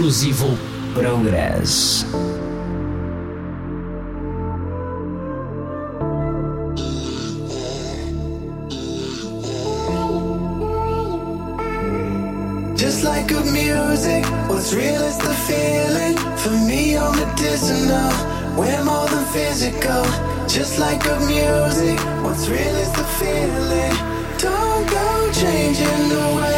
exclusivo Progress. Just like good music, what's real is the feeling. For me, you're medicinal, we're more than physical. Just like good music, what's real is the feeling. Don't go changing the way.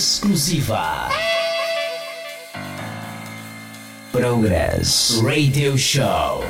exclusiva. Progress Radio Show.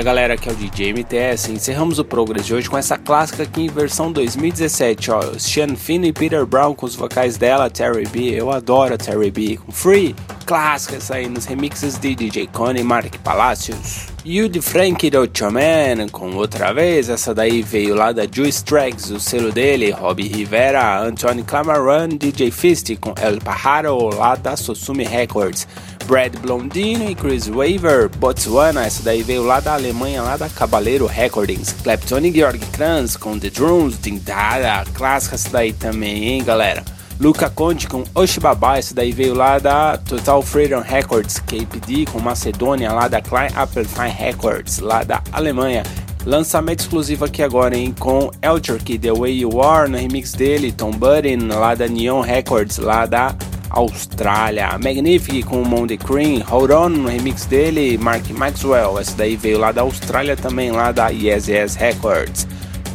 Fala galera, aqui é o DJ MTS. Encerramos o Progress de hoje com essa clássica aqui em versão 2017, ó. Sean Finn e Peter Brown com os vocais dela, Terry B. Eu adoro a Terry B. Com Free, clássica essa aí nos remixes de DJ Connie e Mark Palacios. E o de Frank Man com outra vez, essa daí veio lá da Juice Tracks, o selo dele, Robbie Rivera, Anthony Clamaran, DJ Fist com El Pajaro lá da Sosumi Records. Brad Blondino e Chris Waver, Botswana, essa daí veio lá da Alemanha, lá da Cabaleiro Recordings. Clapton e Georg Kranz com The Drums, Dindada, clássica essa daí também, hein, galera. Luca Conte com Oshibaba, essa daí veio lá da Total Freedom Records, KPD com Macedônia, lá da Klein Appelfein Records, lá da Alemanha. Lançamento exclusivo aqui agora, hein, com Elturk, The Way You Are, no remix dele, Tom Budden, lá da Neon Records, lá da Austrália. Magnific com Monday Cream, Hold On no remix dele, Mark Maxwell, essa daí veio lá da Austrália também, lá da Yes Yes Records.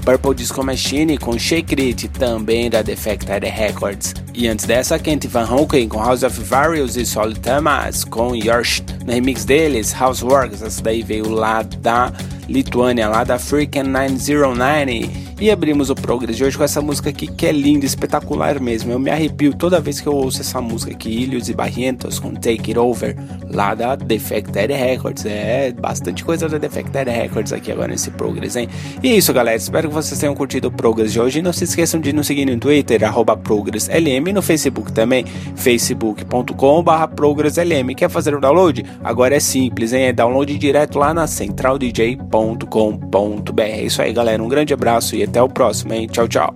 Purple Disco Machine com Shake It, também da Defected Records. E antes dessa, Kent Van Hoeken com House of Various e Sol Thomas com Yorsh. No remix deles, Houseworks, essa daí veio lá da Lituânia, lá da Freakin' 909. E abrimos o Progress de hoje com essa música aqui que é linda, espetacular mesmo. Eu me arrepio toda vez que eu ouço essa música aqui, Ilhos e Barrientos com Take It Over, lá da Defected Records. É bastante coisa da Defected Records aqui agora nesse Progress, hein? E é isso, galera. Espero que vocês tenham curtido o Progress de hoje. E não se esqueçam de nos seguir no Twitter, ProgressLM, no Facebook também, facebook.com.br ProgressLM. Quer fazer o download? Agora é simples, hein? É download direto lá na centraldj.com.br. É isso aí, galera. Um grande abraço e até o próximo, hein? Tchau, tchau.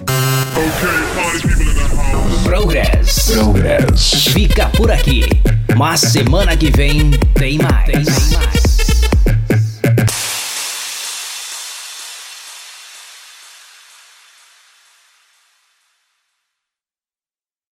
Progress. Progress. Fica por aqui. Mas semana que vem tem mais. Tem mais.